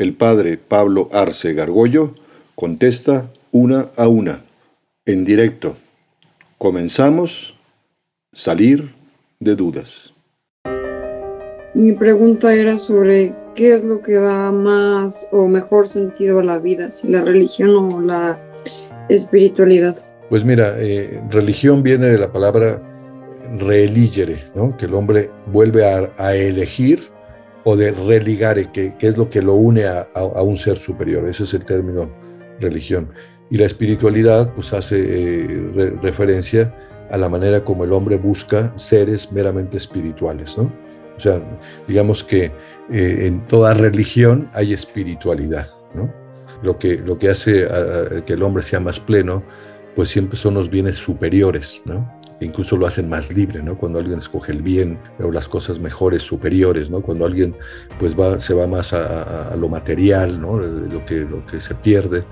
El padre Pablo Arce Gargollo contesta una a una, en directo. Comenzamos, salir de dudas. Mi pregunta era sobre qué es lo que da más o mejor sentido a la vida, si la religión o la espiritualidad. Pues mira, eh, religión viene de la palabra religere, ¿no? que el hombre vuelve a elegir o de religare, que, que, es lo que lo une a, un ser superior. Ese es el término religión. Y la espiritualidad pues hace eh, referencia a la manera como el hombre busca seres meramente espirituales, ¿no? O sea, digamos que eh, en toda religión hay espiritualidad, ¿no? Lo que, lo que hace que el hombre sea más pleno, pues siempre son los bienes superiores, ¿no? Incluso lo hacen más libre, ¿no? Cuando alguien escoge el bien o las cosas mejores, superiores, ¿no? Cuando alguien pues va, se va más a, lo material, ¿no? Lo que, lo que se pierde,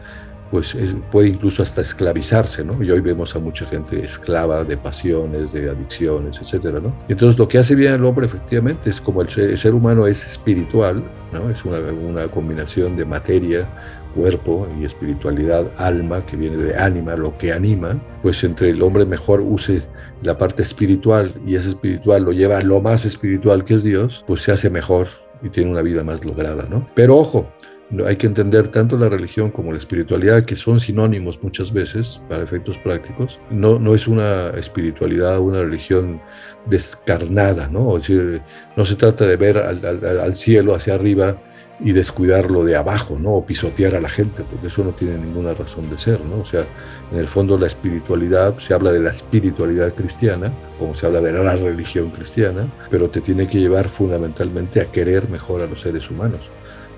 pues puede incluso hasta esclavizarse, ¿no? Y hoy vemos a mucha gente esclava de pasiones, de adicciones, etcétera, ¿no? entonces lo que hace bien el hombre efectivamente es como el ser, humano es espiritual, ¿no? Es una, una combinación de materia, cuerpo y espiritualidad, alma, que viene de ánima, lo que anima, pues entre el hombre mejor use la parte espiritual y ese espiritual lo lleva a lo más espiritual que es Dios, pues se hace mejor y tiene una vida más lograda, ¿no? Pero ojo, hay que entender tanto la religión como la espiritualidad, que son sinónimos muchas veces para efectos prácticos. No, no es una espiritualidad, una religión descarnada, ¿no? Es decir, no se trata de ver al, al cielo hacia arriba y descuidarlo de abajo, ¿no? O pisotear a la gente, porque eso no tiene ninguna razón de ser, ¿no? O sea, en el fondo la espiritualidad, se habla de la espiritualidad cristiana, como se habla de la religión cristiana, pero te tiene que llevar fundamentalmente a querer mejor a los seres humanos,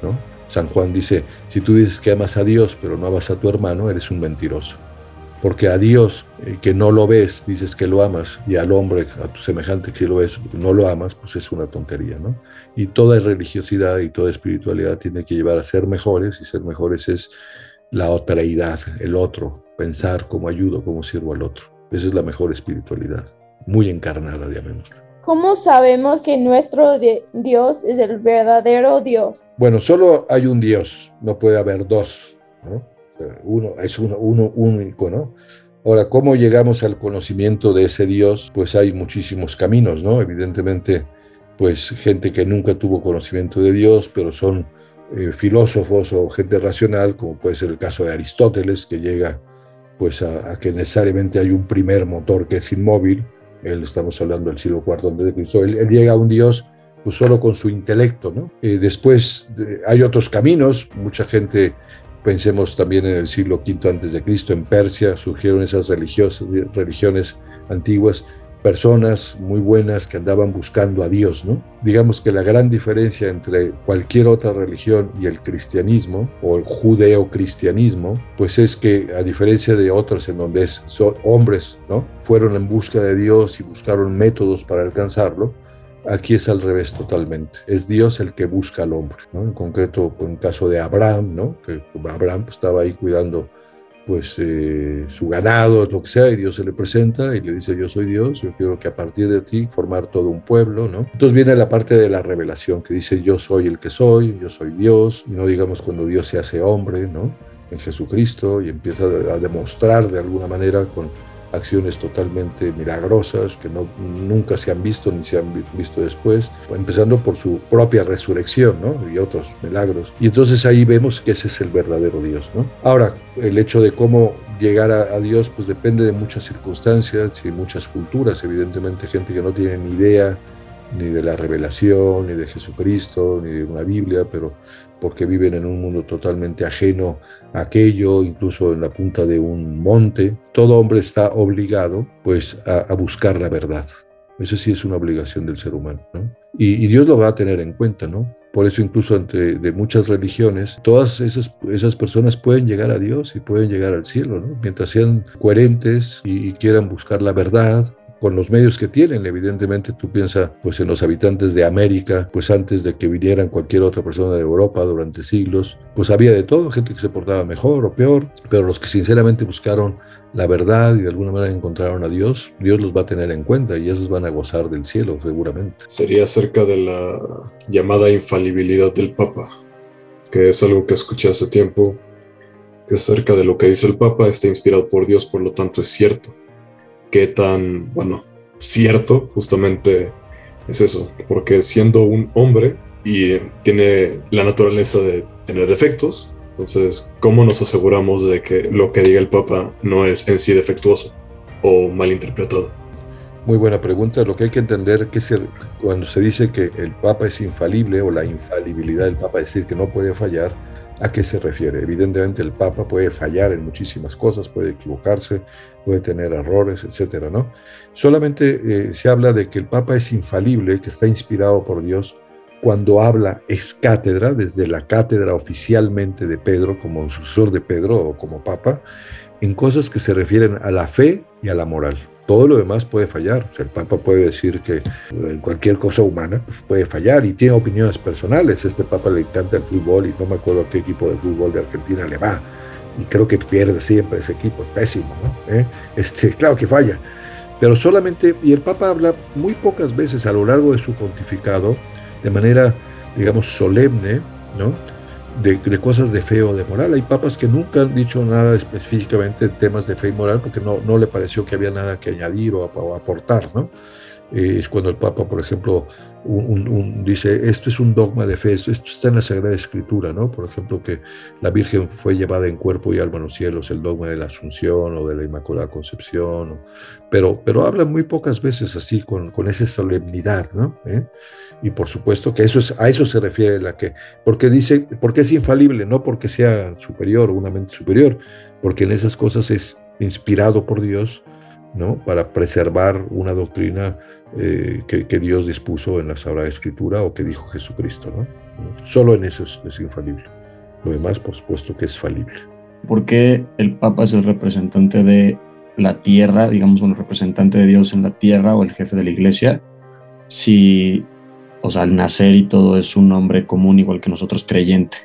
¿no? San Juan dice, si tú dices que amas a Dios, pero no amas a tu hermano, eres un mentiroso. Porque a Dios, eh, que no lo ves, dices que lo amas, y al hombre, a tu semejante que lo ves, no lo amas, pues es una tontería, ¿no? Y toda religiosidad y toda espiritualidad tiene que llevar a ser mejores, y ser mejores es la otreidad, el otro, pensar cómo ayudo, cómo sirvo al otro. Esa es la mejor espiritualidad, muy encarnada, digamos. ¿Cómo sabemos que nuestro Dios es el verdadero Dios? Bueno, solo hay un Dios, no puede haber dos, ¿no? Uno es uno, uno único, ¿no? Ahora, ¿cómo llegamos al conocimiento de ese Dios? Pues hay muchísimos caminos, ¿no? Evidentemente, pues gente que nunca tuvo conocimiento de Dios, pero son eh, filósofos o gente racional, como puede ser el caso de Aristóteles, que llega pues a, que necesariamente hay un primer motor que es inmóvil, él estamos hablando del siglo IV antes de Cristo, él, llega a un Dios pues solo con su intelecto, ¿no? Eh, después hay otros caminos, mucha gente Pensemos también en el siglo V antes de Cristo, en Persia surgieron esas religiones antiguas, personas muy buenas que andaban buscando a Dios, ¿no? Digamos que la gran diferencia entre cualquier otra religión y el cristianismo o el judeocristianismo, pues es que a diferencia de otras en donde son hombres, ¿no? Fueron en busca de Dios y buscaron métodos para alcanzarlo, Aquí es al revés totalmente. Es Dios el que busca al hombre, ¿no? En concreto, en caso de Abraham, ¿no? Que Abraham pues, estaba ahí cuidando pues eh, su ganado, lo que sea, y Dios se le presenta y le dice, yo soy Dios, yo quiero que a partir de ti formar todo un pueblo, ¿no? Entonces viene la parte de la revelación que dice, yo soy el que soy, yo soy Dios, y no digamos cuando Dios se hace hombre, ¿no? En Jesucristo y empieza a demostrar de alguna manera con acciones totalmente milagrosas que no, nunca se han visto ni se han visto después, empezando por su propia resurrección ¿no? y otros milagros. Y entonces ahí vemos que ese es el verdadero Dios. ¿no? Ahora, el hecho de cómo llegar a, Dios pues depende de muchas circunstancias y muchas culturas, evidentemente gente que no tiene ni idea ni de la revelación, ni de Jesucristo, ni de una Biblia, pero porque viven en un mundo totalmente ajeno aquello, incluso en la punta de un monte. Todo hombre está obligado pues a, buscar la verdad. Eso sí es una obligación del ser humano, ¿no? Y, Dios lo va a tener en cuenta, ¿no? Por eso incluso entre de muchas religiones, todas esas, esas personas pueden llegar a Dios y pueden llegar al cielo, mientras sean coherentes y quieran buscar la verdad, con los medios que tienen. Evidentemente tú piensas pues en los habitantes de América, pues antes de que vinieran cualquier otra persona de Europa durante siglos, pues había de todo, gente que se portaba mejor o peor, pero los que sinceramente buscaron la verdad y de alguna manera encontraron a Dios, Dios los va a tener en cuenta y esos van a gozar del cielo seguramente. Sería acerca de la llamada infalibilidad del Papa, que es algo que escuché hace tiempo, que es acerca de lo que dice el Papa, está inspirado por Dios, por lo tanto es cierto qué tan, bueno, cierto justamente es eso, porque siendo un hombre y tiene la naturaleza de tener defectos, entonces, ¿cómo nos aseguramos de que lo que diga el Papa no es en sí defectuoso o malinterpretado? Muy buena pregunta. Lo que hay que entender que cuando se dice que el Papa es infalible o la infalibilidad del Papa, es decir, que no puede fallar, ¿A qué se refiere? Evidentemente el Papa puede fallar en muchísimas cosas, puede equivocarse, puede tener errores, etcétera, ¿no? Solamente eh, se habla de que el Papa es infalible, que está inspirado por Dios cuando habla es cátedra, desde la cátedra oficialmente de Pedro, como sucesor de Pedro o como Papa, en cosas que se refieren a la fe y a la moral. Todo lo demás puede fallar. el Papa puede decir que en cualquier cosa humana puede fallar y tiene opiniones personales. Este Papa le encanta el fútbol y no me acuerdo a qué equipo de fútbol de Argentina le va. Y creo que pierde siempre ese equipo, pésimo, ¿no? ¿Eh? Este, claro que falla. Pero solamente, y el Papa habla muy pocas veces a lo largo de su pontificado, de manera, digamos, solemne, ¿no? De, cosas de fe o de moral. Hay papas que nunca han dicho nada específicamente en temas de fe y moral porque no, no le pareció que había nada que añadir o, o aportar, ¿no? Eh, es cuando el Papa, por ejemplo, dice, esto es un dogma de fe, esto, está en la Sagrada Escritura, ¿no? Por ejemplo, que la Virgen fue llevada en cuerpo y alma a los cielos, el dogma de la Asunción o de la Inmaculada Concepción, pero, pero habla muy pocas veces así, con, con esa solemnidad, ¿no? ¿Eh? Y por supuesto que eso es, a eso se refiere la que, porque dice, porque es infalible, no porque sea superior, una mente superior, porque en esas cosas es inspirado por Dios, ¿no? Para preservar una doctrina eh, que, Dios dispuso en la Sagrada Escritura o que dijo Jesucristo. ¿no? Solo en eso es, infalible. Lo demás, por supuesto, que es falible. ¿Por qué el Papa es el representante de la tierra, digamos, un representante de Dios en la tierra o el jefe de la iglesia? Si, o sea, al nacer y todo es un hombre común igual que nosotros creyente.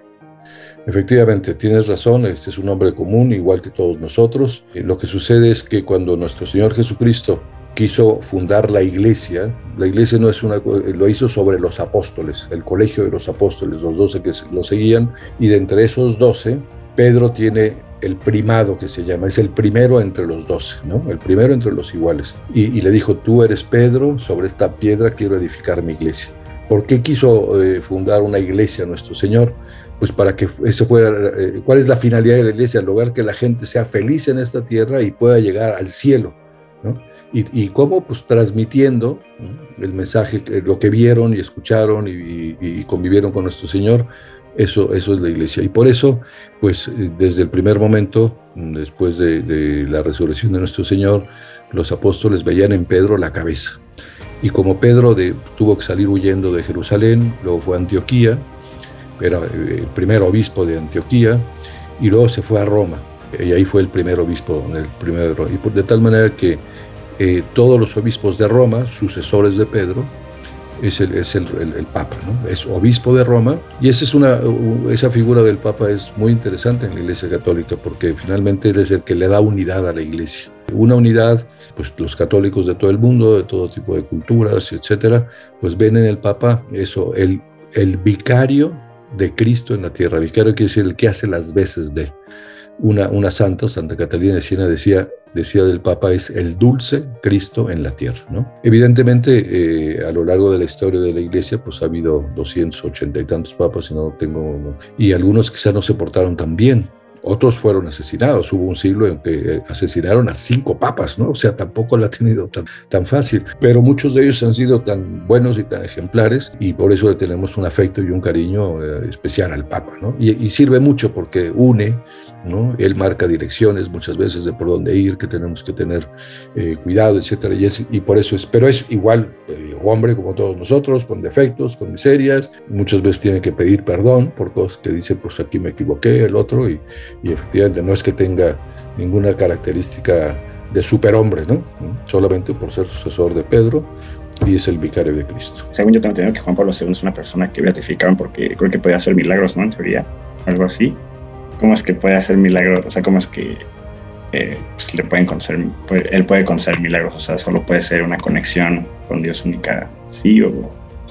Efectivamente, tienes razón, este es un hombre común igual que todos nosotros. Lo que sucede es que cuando nuestro Señor Jesucristo quiso fundar la iglesia. La iglesia no es una, lo hizo sobre los apóstoles, el colegio de los apóstoles, los doce que lo seguían, y de entre esos doce, Pedro tiene el primado que se llama, es el primero entre los doce, ¿no? El primero entre los iguales. Y, le dijo, tú eres Pedro, sobre esta piedra quiero edificar mi iglesia. ¿Por qué quiso eh, fundar una iglesia nuestro Señor? Pues para que eso fuera, eh, ¿cuál es la finalidad de la iglesia? Lograr que la gente sea feliz en esta tierra y pueda llegar al cielo, y, cómo pues transmitiendo el mensaje, lo que vieron y escucharon y, convivieron con nuestro Señor, eso, eso es la iglesia. Y por eso, pues desde el primer momento, después de, la resurrección de nuestro Señor, los apóstoles veían en Pedro la cabeza. Y como Pedro tuvo que salir huyendo de Jerusalén, luego fue a Antioquía, era eh, el primer obispo de Antioquía, y luego se fue a Roma. Y ahí fue el primer obispo, el primer, y de tal manera que eh, todos los obispos de Roma, sucesores de Pedro, es el, es el, Papa, ¿no? es obispo de Roma, y esa, es una, esa figura del Papa es muy interesante en la Iglesia Católica, porque finalmente él es el que le da unidad a la Iglesia. Una unidad, pues los católicos de todo el mundo, de todo tipo de culturas, etcétera, pues ven en el Papa eso, el, el vicario de Cristo en la tierra. Vicario quiere decir el que hace las veces de. Una, una santa, Santa Catalina de Siena, decía, decía del Papa, es el dulce Cristo en la tierra. ¿no? Evidentemente, eh, a lo largo de la historia de la Iglesia, pues ha habido 280 y tantos papas, y no tengo, y algunos quizás no se portaron tan bien, otros fueron asesinados. Hubo un siglo en que asesinaron a cinco papas, ¿no? O sea, tampoco la ha tenido tan, tan fácil. Pero muchos de ellos han sido tan buenos y tan ejemplares y por eso le tenemos un afecto y un cariño eh, especial al papa, ¿no? Y, sirve mucho porque une, ¿no? Él marca direcciones muchas veces de por dónde ir, que tenemos que tener eh, cuidado, etcétera. Y, y, por eso es, pero es igual eh, hombre como todos nosotros, con defectos, con miserias. Muchas veces tiene que pedir perdón por cosas que dice, pues aquí me equivoqué, el otro, y, y efectivamente no es que tenga ninguna característica de superhombre, ¿no? Solamente por ser sucesor de Pedro y es el vicario de Cristo. Según yo tengo entendido que Juan Pablo II es una persona que beatificaron porque creo que puede hacer milagros, ¿no? En teoría, algo así. ¿Cómo es que puede hacer milagros? O sea, ¿cómo es que eh, pues, le pueden conceder, él puede conceder milagros? O sea, solo puede ser una conexión con Dios única, ¿sí o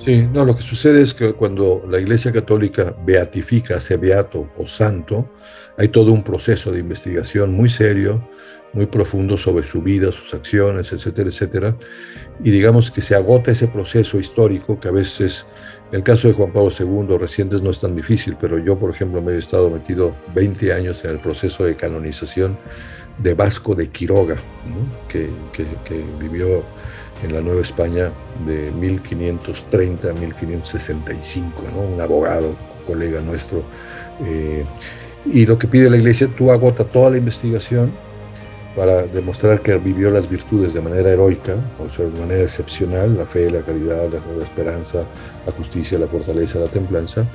Sí, no, lo que sucede es que cuando la Iglesia Católica beatifica, hace beato o santo, hay todo un proceso de investigación muy serio, muy profundo sobre su vida, sus acciones, etcétera, etcétera. Y digamos que se agota ese proceso histórico que a veces, en el caso de Juan Pablo II, recientes no es tan difícil, pero yo, por ejemplo, me he estado metido 20 años en el proceso de canonización de Vasco de Quiroga, que, que, que vivió en la Nueva España de 1530 a 1565, ¿no? un abogado, colega nuestro. Eh, y lo que pide la Iglesia, tú agota toda la investigación para demostrar que vivió las virtudes de manera heroica, o sea, de manera excepcional, la fe, la caridad, la, esperanza, la justicia, la fortaleza, la templanza.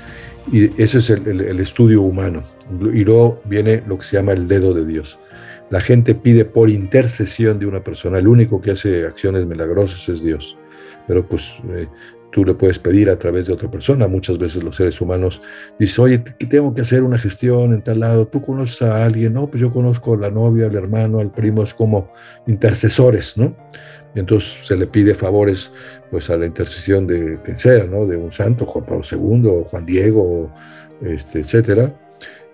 Y ese es el, el estudio humano. Y luego viene lo que se llama el dedo de Dios la gente pide por intercesión de una persona. El único que hace acciones milagrosas es Dios. Pero pues eh, tú le puedes pedir a través de otra persona. Muchas veces los seres humanos dicen, oye, tengo que hacer una gestión en tal lado. ¿Tú conoces a alguien? No, pues yo conozco a la novia, al hermano, al primo. Es como intercesores, ¿no? Y entonces se le pide favores pues a la intercesión de quien sea, ¿no? De un santo, Juan Pablo II, Juan Diego, este, etcétera.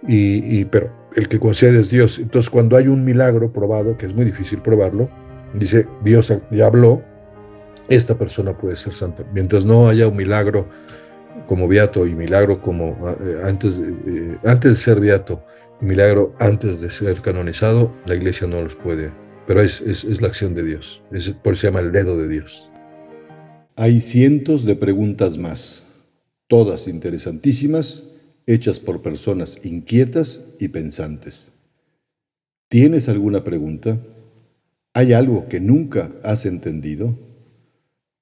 Y, pero el que concede es Dios. Entonces, cuando hay un milagro probado, que es muy difícil probarlo, dice, Dios ya habló, esta persona puede ser santa. Mientras no haya un milagro como beato y milagro como eh, antes, de, eh, antes de ser beato y milagro antes de ser canonizado, la iglesia no los puede. Pero es, es, es la acción de Dios. Es, por eso se llama el dedo de Dios. Hay cientos de preguntas más, todas interesantísimas hechas por personas inquietas y pensantes. ¿Tienes alguna pregunta? ¿Hay algo que nunca has entendido?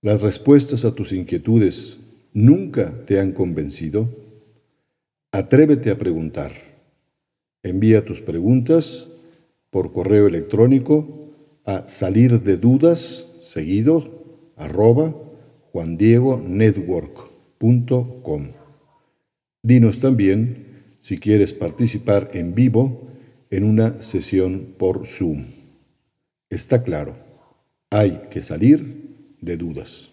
¿Las respuestas a tus inquietudes nunca te han convencido? Atrévete a preguntar. Envía tus preguntas por correo electrónico a salir de dudas seguido arroba juandiegonetwork.com. Dinos también si quieres participar en vivo en una sesión por Zoom. Está claro, hay que salir de dudas.